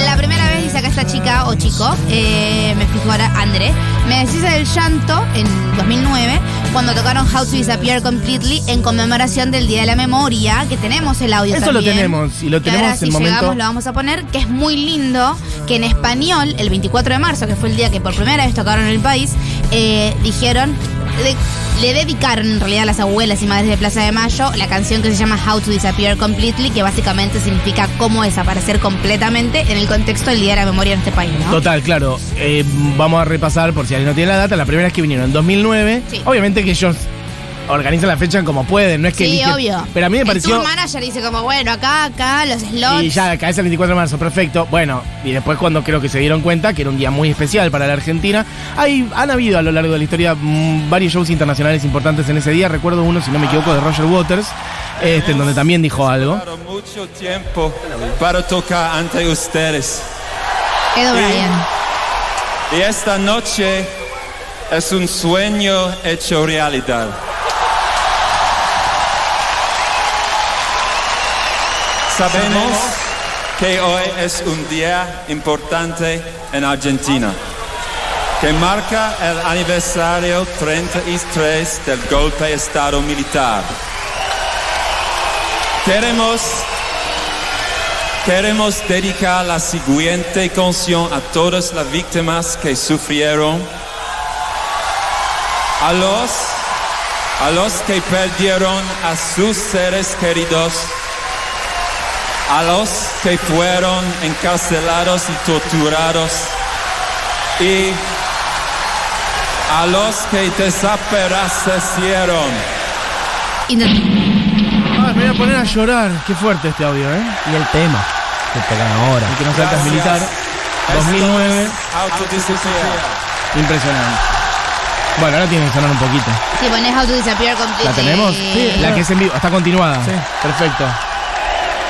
La primera vez dice acá esta chica o chico, eh, me fijo ahora, André, me deshice del llanto en 2009 cuando tocaron How to Disappear Completely en conmemoración del Día de la Memoria, que tenemos el audio Eso lo tenemos, y lo que tenemos ahora, en si el momento- llegamos lo vamos a poner, que es muy lindo, que en español, el 24 de marzo, que fue el día que por primera vez tocaron en el país, eh, dijeron... de- le dedicaron en realidad a las abuelas y madres de Plaza de Mayo la canción que se llama How to Disappear Completely, que básicamente significa cómo desaparecer completamente en el contexto del Día de la Memoria en este país, ¿no? Total, claro. Eh, vamos a repasar, por si alguien no tiene la data, la primera vez que vinieron en 2009. Sí. Obviamente que ellos organizan la fecha como pueden, no es que Sí, eligen- obvio. Pero a mí me El pareció... tour manager dice como, bueno, acá, acá, los slots. Y ya cae el 24 de marzo, perfecto. Bueno, y después cuando creo que se dieron cuenta que era un día muy especial para la Argentina, hay, han habido a lo largo de la historia mm, varios shows internacionales importantes en ese día. Recuerdo uno, si no me equivoco, de Roger Waters, este, en donde también dijo algo. Claro, mucho tiempo para tocar ante ustedes. Ed O'Brien. Y esta noche es un sueño hecho realidad. Sabemos que hoy es un día importante en Argentina, que marca el aniversario 33 del golpe de Estado militar. Queremos Queremos dedicar la siguiente canción a todas las víctimas que sufrieron, a los, a los que perdieron a sus seres queridos, a los que fueron encarcelados y torturados, y a los que desaparecieron. Ah, me voy a poner a llorar. Qué fuerte este audio, ¿eh? Y el tema que tocan ahora. El que nos salta es militar. Esto 2009. es How to Disappear. Impresionante. Bueno, ahora tiene que sonar un poquito. Si pones How to Disappear Completely. ¿La tenemos? La que es en vivo, está continuada. Perfecto.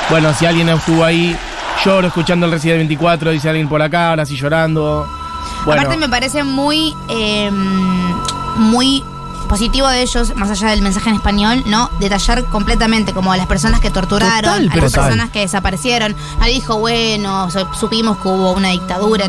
Bueno, si alguien estuvo ahí, lloro escuchando el Resident 24, dice alguien por acá, ahora sí llorando. Bueno, Aparte me parece muy, eh, muy positivo de ellos, más allá del mensaje en español, ¿no? Detallar completamente como a las personas que torturaron, Total, a las total. personas que desaparecieron. Ahí dijo, bueno, supimos que hubo una dictadura.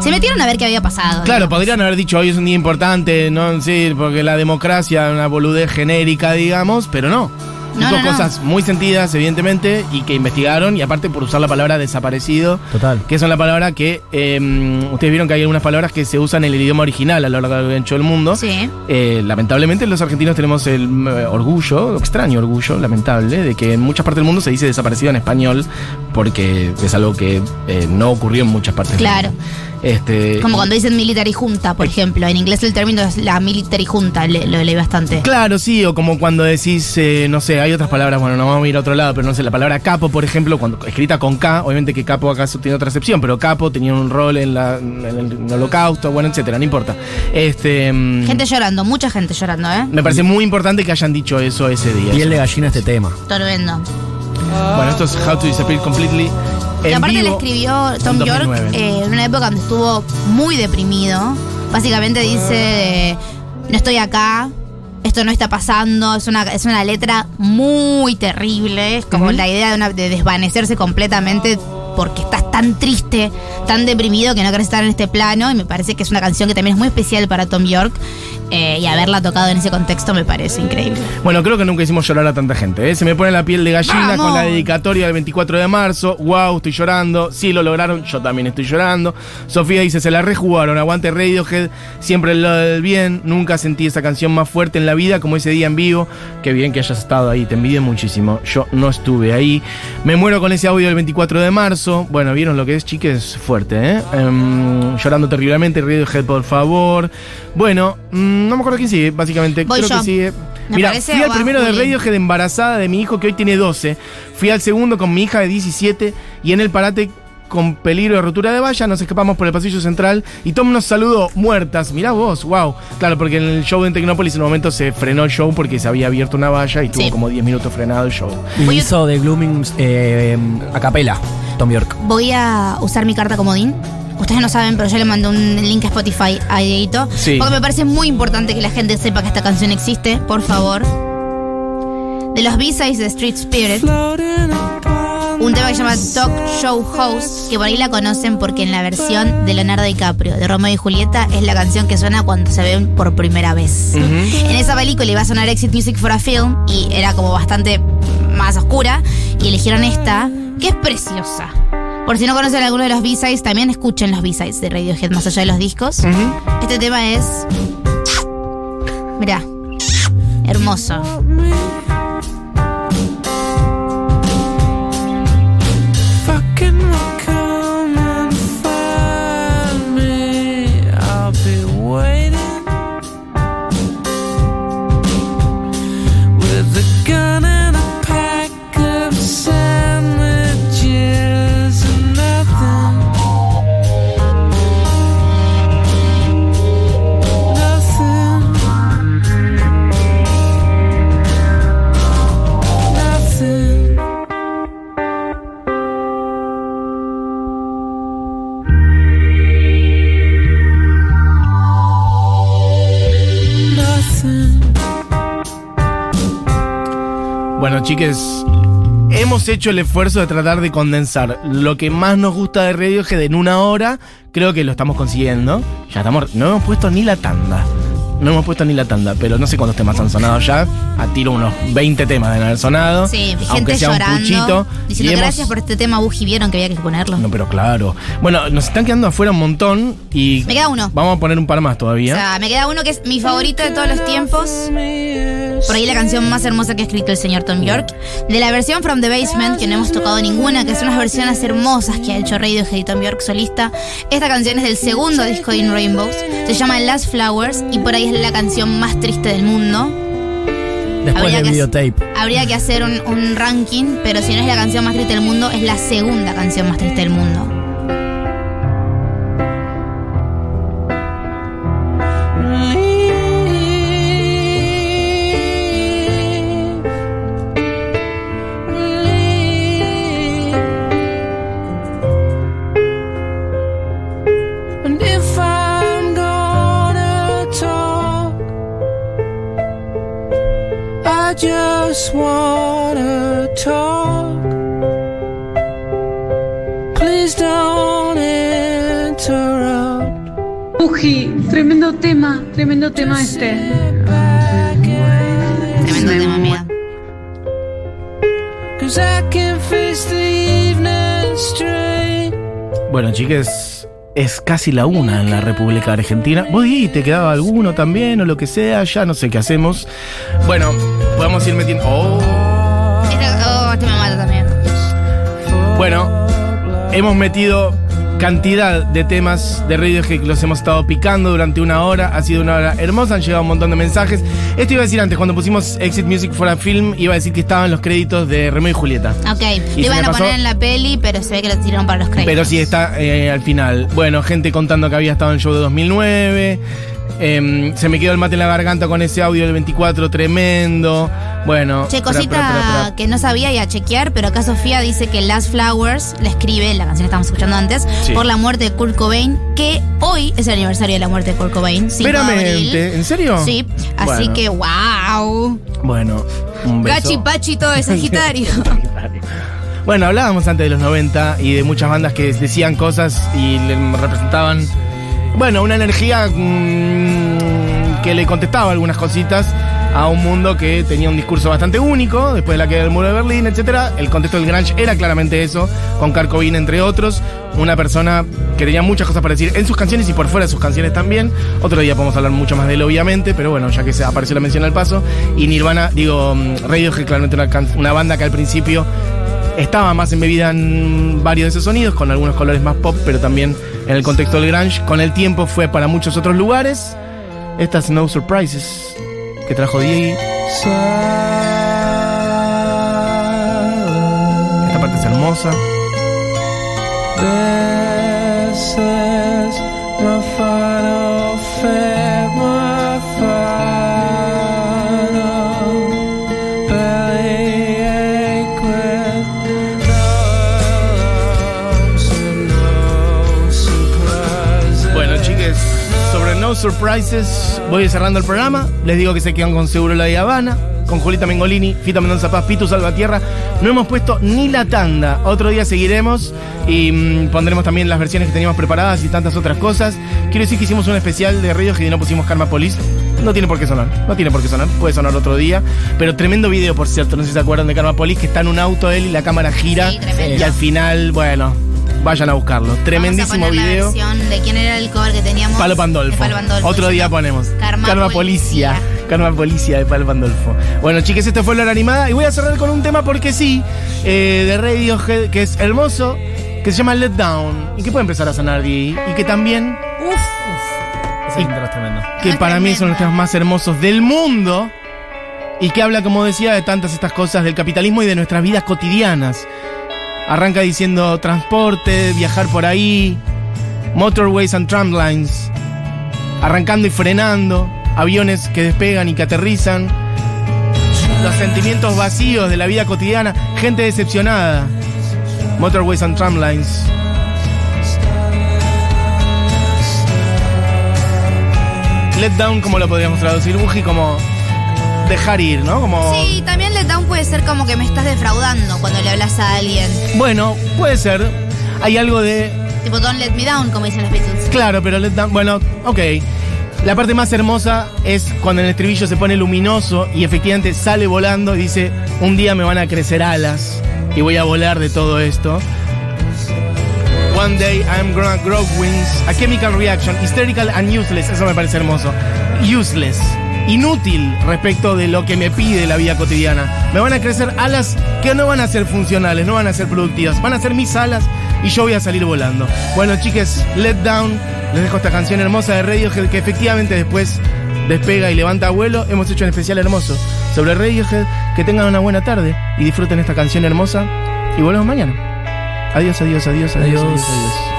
Se metieron a ver qué había pasado. claro, podrían haber dicho hoy es un día importante, no sí, porque la democracia es una boludez genérica, digamos, pero no. No, Dijo no, no. cosas muy sentidas, evidentemente, y que investigaron, y aparte por usar la palabra desaparecido, Total. que es una palabra que eh, ustedes vieron que hay algunas palabras que se usan en el idioma original a lo largo de ancho del mundo. Sí. Eh, lamentablemente los argentinos tenemos el eh, orgullo, extraño orgullo, lamentable, de que en muchas partes del mundo se dice desaparecido en español porque es algo que eh, no ocurrió en muchas partes Claro. del mundo. Este, Como cuando dicen military junta, por ejemplo. En inglés el término es la military junta, le- lo leí bastante. Claro, sí, o como cuando decís, eh, no sé, hay otras palabras, bueno, no vamos a ir a otro lado, pero no sé, la palabra capo, por ejemplo, cuando escrita con K, obviamente que capo acaso tiene otra excepción, pero capo tenía un rol en, la, en el holocausto, bueno, etcétera, no importa. Este, mm, Gente llorando, mucha gente llorando, ¿eh? me parece muy importante que hayan dicho eso ese día. Piel de gallina este tema. Tremendo. Bueno, esto es How to Disappear Completely. En aparte le vivo, escribió Tom en York 2009. eh, en una época donde estuvo muy deprimido. Básicamente dice, no estoy acá, esto no está pasando, es una, es una letra muy terrible, es como la idea de, una- de desvanecerse completamente porque estás tan triste, tan deprimido que no querés estar en este plano y me parece que es una canción que también es muy especial para Tom York eh, y haberla tocado en ese contexto me parece increíble. Bueno, creo que nunca hicimos llorar a tanta gente. ¿eh? Se me pone la piel de gallina Vamos. con la dedicatoria del 24 de marzo. Wow, estoy llorando. Sí, lo lograron. Yo también estoy llorando. Sofía dice, se la rejugaron. Aguante Radiohead. Siempre el lado del bien. Nunca sentí esa canción más fuerte en la vida como ese día en vivo. Qué bien que hayas estado ahí. Te envidié muchísimo. Yo no estuve ahí. Me muero con ese audio del 24 de marzo. Bueno, vieron lo que es, chiques, fuerte, ¿eh? Em, llorando terriblemente. Radiohead, por favor. Bueno, mm, no me acuerdo quién sigue, básicamente. Voy Creo yo. que sigue. Mira, fui al primero de. Radiohead embarazada de mi hijo que hoy tiene 12. Fui al segundo con mi hija de 17 y en el parate con peligro de rotura de valla nos escapamos por el pasillo central y Tom nos saludó muertas. Mirá vos, wow. Claro, porque en el show en Tecnópolis en un momento se frenó el show porque se había abierto una valla y estuvo Sí. como 10 minutos frenado el show. Y Voy hizo de Glooming eh, a capela, Tom York. Voy a usar mi carta comodín. Ustedes no saben, pero yo le mandé un link a Spotify a Dieguito. Sí. Porque me parece muy importante que la gente sepa que esta canción existe, por favor. De los B-Sides de Street Spirit. Un tema que se llama Talk Show Host, que por ahí la conocen porque en la versión de Leonardo DiCaprio, de Romeo y Julieta, es la canción que suena cuando se ven por primera vez. En esa película iba a sonar Exit Music for a Film y era como bastante más oscura y eligieron esta, que es preciosa. Por si no conocen alguno de los B-Sides, también escuchen los B-Sides de Radiohead más allá de los discos. Este tema es... Mirá, hermoso. Chiques, hemos hecho el esfuerzo de tratar de condensar lo que más nos gusta de Radiohead en una hora. Creo que lo estamos consiguiendo. Ya estamos, no hemos puesto ni la tanda. No hemos puesto ni la tanda, pero no sé cuántos temas han sonado ya. A tiro unos 20 temas deben haber sonado. Sí, gente aunque sea llorando. un puchito. Diciendo hemos- gracias por este tema, Buji. Vieron que había que ponerlo. No, pero claro. Bueno, nos están quedando afuera un montón y. Me queda uno. Vamos a poner un par más O todavía. sea, me queda uno que es mi favorito de todos los tiempos. Por ahí la canción más hermosa que ha escrito el señor Tom York. De la versión From the Basement, que no hemos tocado ninguna, que son unas versiones hermosas que ha hecho Radiohead y Tom York solista. Esta canción es del segundo disco de In Rainbows. Se llama Last Flowers y por ahí es la canción más triste del mundo. Después Habría del que videotape. Habría que hacer un, un ranking, pero si no es la canción más triste del mundo, es la segunda canción más triste del mundo. Just wanna talk. Please don't interrupt. Uji, tremendo tema, tremendo tema este. Tremendo tema, amiga. Cause I can face the evening straight. Bueno, chiques, es casi la una en la República Argentina. ¿Vos y te quedaba alguno también o lo que sea? Ya no sé qué hacemos. Bueno, podemos ir metiendo. Oh. Este, oh, este me mata también. Bueno, hemos metido cantidad de temas de Radiohead que los hemos estado picando durante una hora. Ha sido una hora hermosa, han llegado un montón de mensajes. Esto iba a decir antes, cuando pusimos Exit Music for a Film, iba a decir que estaban los créditos de Romeo y Julieta. Ok, Y iban a pasó- poner en la peli, pero se ve que lo tiraron para los créditos. Pero sí está eh, al final. Bueno, gente contando que había estado en el show de 2009. Em, se me quedó el mate en la garganta con ese audio del 24 tremendo. Bueno. Che, cosita pra, pra, pra. que no sabía y a chequear, pero acá Sofía dice que Last Flowers le escribe, la canción que estamos escuchando antes, Sí. por la muerte de Kurt Cobain, que hoy es el aniversario de la muerte de Kurt Cobain. 5 de abril. Veramente, ¿en serio? Sí, así Bueno. que wow. Bueno, un beso. Gachi Pachi todo de Sagitario. Bueno, hablábamos antes de los 90 y de muchas bandas que decían cosas y le representaban, bueno, una energía mm, que le contestaba algunas cositas a un mundo que tenía un discurso bastante único, después de la caída del muro de Berlín, etc. El contexto del grunge era claramente eso, con Kurt Cobain entre otros, una persona que tenía muchas cosas para decir en sus canciones y por fuera de sus canciones también. Otro día podemos hablar mucho más de él, obviamente, pero bueno, ya que apareció la mención al paso. Y Nirvana, digo, mm, Radiohead, claramente una banda que al principio estaba más embebida en varios de esos sonidos, con algunos colores más pop, pero también en el contexto del grunge. Con el tiempo fue para muchos otros lugares. Estas No Surprises que trajo Diego. Esta parte es hermosa. This is my final fate, my final bellyache with no lumps and no surprises. Bueno, chiques, sobre No Surprises, voy cerrando el programa. Les digo que se quedan con Seguro La Habana, con Julita Mengolini, Fita Mendoza Paz, Pitu Salvatierra. No hemos puesto ni la tanda. Otro día seguiremos y mm, pondremos también las versiones que teníamos preparadas y tantas otras cosas. Quiero decir que hicimos un especial de Radiohead y no pusimos Karma Police. No tiene por qué sonar, no tiene por qué sonar, puede sonar otro día. Pero tremendo video, por cierto, no sé si se acuerdan de Karma Police, que está en un auto él y la cámara gira. Sí, y al final, bueno, vayan a buscarlo. Tremendísimo Vamos a poner video. La versión de quién era el cover que teníamos. Palo Pandolfo. De Palo Pandolfo. Otro día ponemos. Karma Policia. Policia. Karma Policia de Palo Pandolfo. Bueno, chiques, esto fue la animada. Y voy a cerrar con un tema porque sí, eh, de Radiohead, que es hermoso, que se llama Let Down. Y que puede empezar a sonar, Di. Y que también, Ese intro es tremendo. que Ah, para mí son los tremendo. temas más hermosos del mundo. Y que habla, como decía, de tantas estas cosas del capitalismo y de nuestras vidas cotidianas. Arranca diciendo transporte, viajar por ahí, motorways and tramlines, arrancando y frenando, aviones que despegan y que aterrizan, los sentimientos vacíos de la vida cotidiana, gente decepcionada, motorways and tramlines. Let down, como lo podríamos traducir, Buji, como dejar ir, ¿no? Como Sí, también let down puede ser como que me estás defraudando cuando le hablas a alguien. Bueno, puede ser. Hay algo de. Tipo, don't let me down, como dicen los Beatles. Claro, pero let down- Bueno, ok. La parte más hermosa es cuando el estribillo se pone luminoso y efectivamente sale volando y dice: Un día me van a crecer alas y voy a volar de todo esto. One day I'm gonna grow wings. A chemical reaction, hysterical and useless. Eso me parece hermoso. Useless. Inútil respecto de lo que me pide la vida cotidiana. Me van a crecer alas que no van a ser funcionales, no van a ser productivas. Van a ser mis alas y yo voy a salir volando. Bueno, chiques, Let Down. Les dejo esta canción hermosa de Radiohead que efectivamente después despega y levanta vuelo. Hemos hecho un especial hermoso sobre Radiohead. Que tengan una buena tarde y disfruten esta canción hermosa. Y volvemos mañana. Adiós, adiós, adiós, adiós, adiós. Adiós. adiós.